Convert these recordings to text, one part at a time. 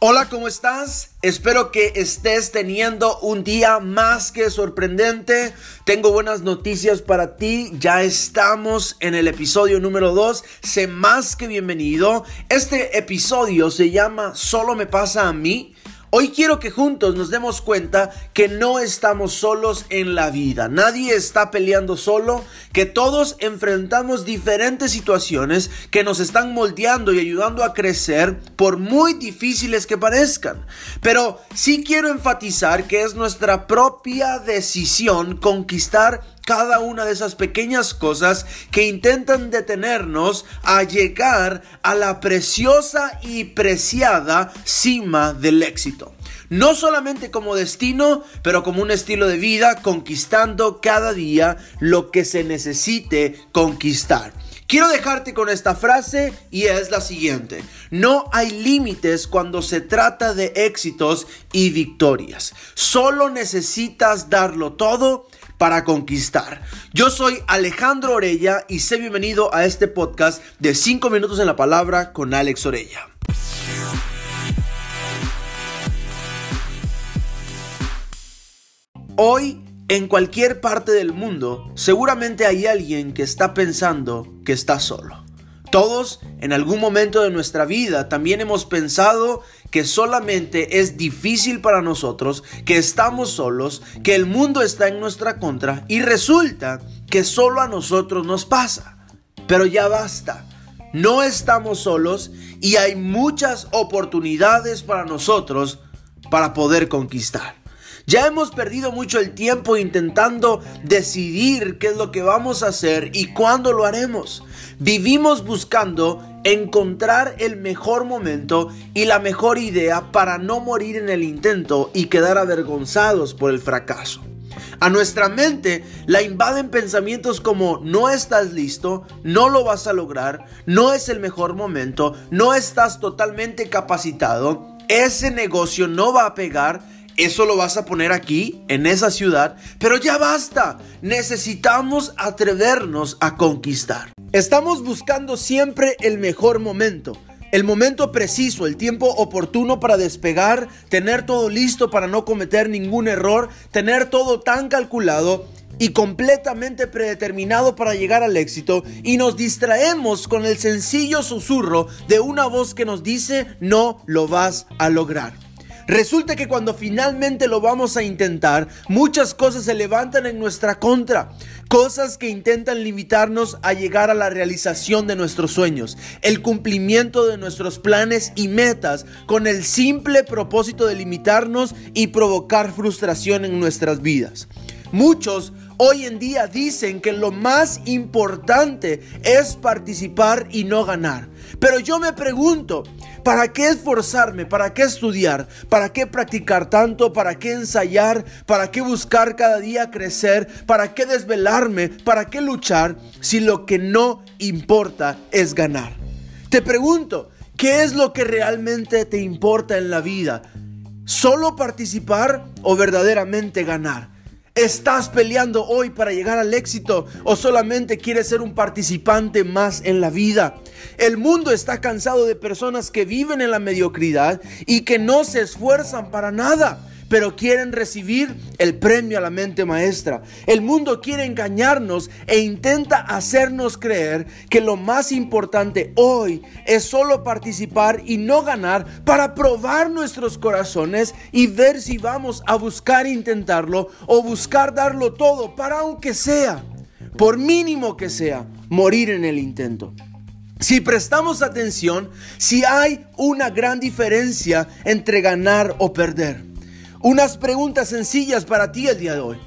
Hola, ¿cómo estás? Espero que estés teniendo un día más que sorprendente. Tengo buenas noticias para ti. Ya estamos en el episodio número 2. Sé más que bienvenido. Este episodio se llama Solo me pasa a mí. Hoy quiero que juntos nos demos cuenta que no estamos solos en la vida. Nadie está peleando solo, que todos enfrentamos diferentes situaciones que nos están moldeando y ayudando a crecer por muy difíciles que parezcan. Pero sí quiero enfatizar que es nuestra propia decisión conquistar cada una de esas pequeñas cosas que intentan detenernos a llegar a la preciosa y preciada cima del éxito. No solamente como destino, pero como un estilo de vida, conquistando cada día lo que se necesite conquistar. Quiero dejarte con esta frase y es la siguiente. No hay límites cuando se trata de éxitos y victorias. Solo necesitas darlo todo para conquistar. Yo soy Alejandro Orella y sé bienvenido a este podcast de 5 minutos en la palabra con Alex Orella. Hoy, en cualquier parte del mundo, seguramente hay alguien que está pensando que está solo. Todos en algún momento de nuestra vida también hemos pensado que solamente es difícil para nosotros, que estamos solos, que el mundo está en nuestra contra y resulta que solo a nosotros nos pasa. Pero ya basta, no estamos solos y hay muchas oportunidades para nosotros para poder conquistar. Ya hemos perdido mucho el tiempo intentando decidir qué es lo que vamos a hacer y cuándo lo haremos. Vivimos buscando encontrar el mejor momento y la mejor idea para no morir en el intento y quedar avergonzados por el fracaso. A nuestra mente la invaden pensamientos como no estás listo, no lo vas a lograr, no es el mejor momento, no estás totalmente capacitado, ese negocio no va a pegar, eso lo vas a poner aquí, en esa ciudad, pero ya basta. Necesitamos atrevernos a conquistar. Estamos buscando siempre el mejor momento. El momento preciso, el tiempo oportuno para despegar, tener todo listo para no cometer ningún error, tener todo tan calculado y completamente predeterminado para llegar al éxito y nos distraemos con el sencillo susurro de una voz que nos dice no lo vas a lograr. Resulta que cuando finalmente lo vamos a intentar, muchas cosas se levantan en nuestra contra. Cosas que intentan limitarnos a llegar a la realización de nuestros sueños, el cumplimiento de nuestros planes y metas, con el simple propósito de limitarnos y provocar frustración en nuestras vidas. Muchos hoy en día dicen que lo más importante es participar y no ganar. Pero yo me pregunto, ¿Para qué esforzarme? ¿Para qué estudiar? ¿Para qué practicar tanto? ¿Para qué ensayar? ¿Para qué buscar cada día crecer? ¿Para qué desvelarme? ¿Para qué luchar si lo que no importa es ganar? Te pregunto, ¿qué es lo que realmente te importa en la vida? ¿Solo participar o verdaderamente ganar? ¿Estás peleando hoy para llegar al éxito o solamente quieres ser un participante más en la vida? El mundo está cansado de personas que viven en la mediocridad y que no se esfuerzan para nada pero quieren recibir el premio a la mente maestra. El mundo quiere engañarnos e intenta hacernos creer que lo más importante hoy es solo participar y no ganar para probar nuestros corazones y ver si vamos a buscar intentarlo o buscar darlo todo para aunque sea, por mínimo que sea, morir en el intento. Si prestamos atención, si hay una gran diferencia entre ganar o perder. Unas preguntas sencillas para ti el día de hoy.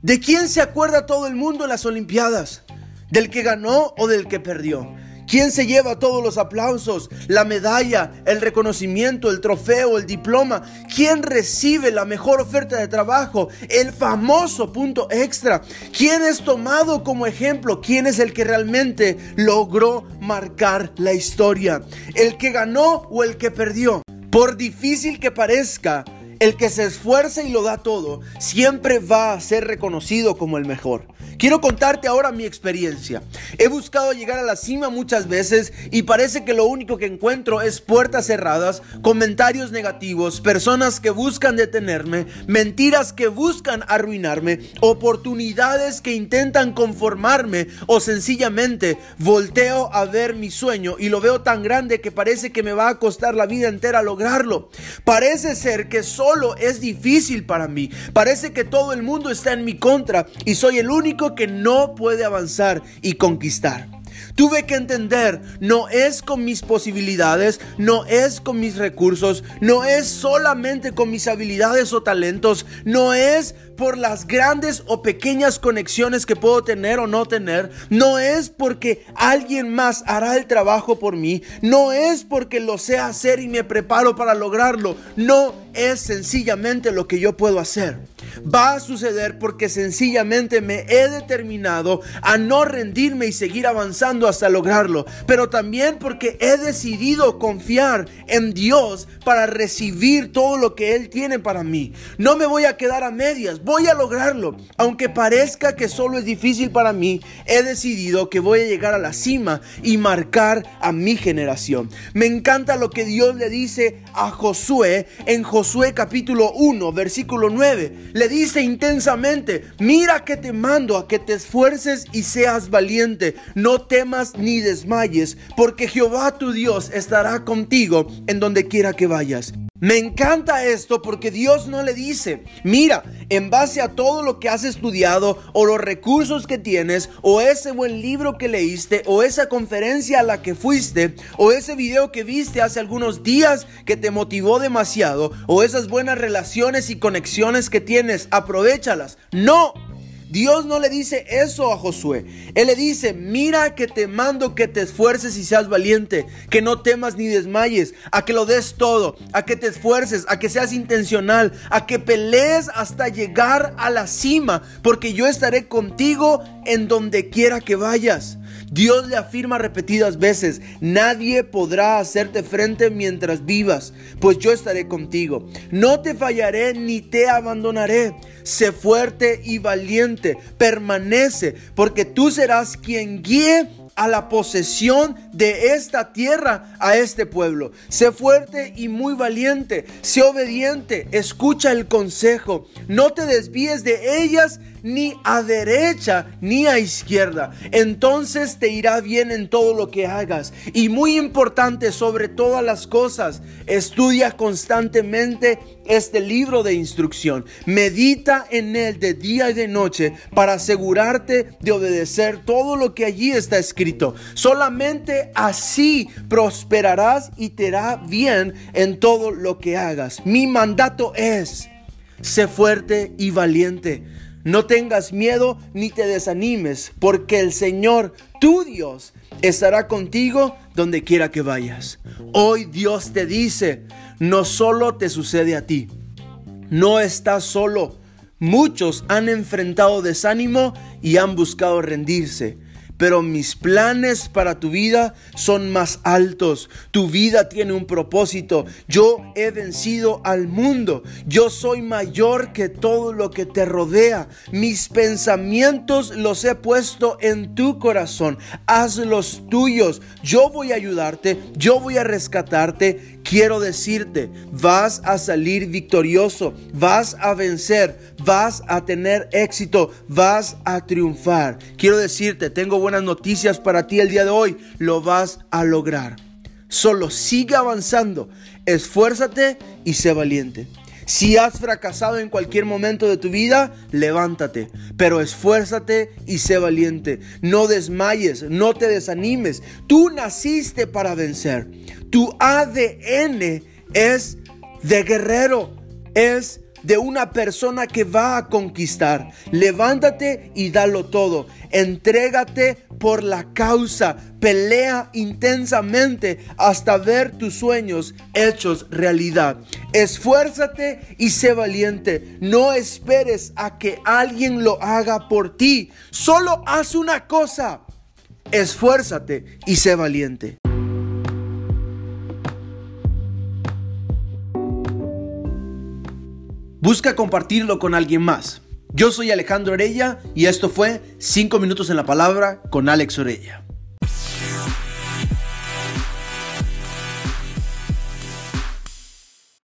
¿De quién se acuerda todo el mundo en las Olimpiadas? ¿Del que ganó o del que perdió? ¿Quién se lleva todos los aplausos, la medalla, el reconocimiento, el trofeo, el diploma? ¿Quién recibe la mejor oferta de trabajo, el famoso punto extra? ¿Quién es tomado como ejemplo? ¿Quién es el que realmente logró marcar la historia? ¿El que ganó o el que perdió? Por difícil que parezca, El que se esfuerza y lo da todo, siempre va a ser reconocido como el mejor. Quiero contarte ahora mi experiencia. He buscado llegar a la cima muchas veces y parece que lo único que encuentro es puertas cerradas, comentarios negativos, personas que buscan detenerme, mentiras que buscan arruinarme, oportunidades que intentan conformarme o sencillamente volteo a ver mi sueño y lo veo tan grande que parece que me va a costar la vida entera lograrlo. Parece ser que solo es difícil para mí. Parece que todo el mundo está en mi contra y soy el único que no puede avanzar y conquistar. Tuve que entender, no es con mis posibilidades, no es con mis recursos, no es solamente con mis habilidades o talentos, no es por las grandes o pequeñas conexiones que puedo tener o no tener, no es porque alguien más hará el trabajo por mí, no es porque lo sé hacer y me preparo para lograrlo, no es sencillamente lo que yo puedo hacer. Va a suceder porque sencillamente me he determinado a no rendirme y seguir avanzando hasta lograrlo, pero también porque he decidido confiar en Dios para recibir todo lo que Él tiene para mí. No me voy a quedar a medias, voy a lograrlo. Aunque parezca que solo es difícil para mí, he decidido que voy a llegar a la cima y marcar a mi generación. Me encanta lo que Dios le dice a Josué en Josué capítulo 1, versículo 9 le dice intensamente, mira que te mando a que te esfuerces y seas valiente, no temas ni desmayes, porque Jehová tu Dios estará contigo en donde quiera que vayas. Me encanta esto porque Dios no le dice, mira, en base a todo lo que has estudiado o los recursos que tienes o ese buen libro que leíste o esa conferencia a la que fuiste o ese video que viste hace algunos días que te motivó demasiado o esas buenas relaciones y conexiones que tienes, aprovechalas. No, Dios no le dice eso a Josué. Él le dice, mira que te mando que te esfuerces y seas valiente, que no temas ni desmayes, a que lo des todo, a que te esfuerces, a que seas intencional, a que pelees hasta llegar a la cima, porque yo estaré contigo en donde quiera que vayas. Dios le afirma repetidas veces, nadie podrá hacerte frente mientras vivas, pues yo estaré contigo. No te fallaré ni te abandonaré. Sé fuerte y valiente, permanece, porque tú serás quien guíe a la posesión de esta tierra a este pueblo. Sé fuerte y muy valiente, sé obediente, escucha el consejo, no te desvíes de ellas ni a derecha ni a izquierda. Entonces te irá bien en todo lo que hagas. Y muy importante sobre todas las cosas, estudia constantemente este libro de instrucción. Medita en él de día y de noche para asegurarte de obedecer todo lo que allí está escrito. Solamente así prosperarás y te irá bien en todo lo que hagas. Mi mandato es, sé fuerte y valiente. No tengas miedo ni te desanimes, porque el Señor, tu Dios, estará contigo donde quiera que vayas. Hoy Dios te dice, no solo te sucede a ti, no estás solo. Muchos han enfrentado desánimo y han buscado rendirse pero mis planes para tu vida son más altos. Tu vida tiene un propósito. Yo he vencido al mundo. Yo soy mayor que todo lo que te rodea. Mis pensamientos los he puesto en tu corazón. Haz los tuyos. Yo voy a ayudarte. Yo voy a rescatarte. Quiero decirte, vas a salir victorioso, vas a vencer, vas a tener éxito, vas a triunfar. Quiero decirte, tengo buenas noticias para ti el día de hoy, lo vas a lograr. Solo sigue avanzando, esfuérzate y sé valiente. Si has fracasado en cualquier momento de tu vida, levántate, pero esfuérzate y sé valiente. No desmayes, no te desanimes. Tú naciste para vencer. Tu ADN es de guerrero, es de una persona que va a conquistar. Levántate y dalo todo. Entrégate por la causa. Pelea intensamente hasta ver tus sueños hechos realidad. Esfuérzate y sé valiente. No esperes a que alguien lo haga por ti. Solo haz una cosa. Esfuérzate y sé valiente. Busca compartirlo con alguien más. Yo soy Alejandro Orella y esto fue 5 minutos en la palabra con Alex Orella.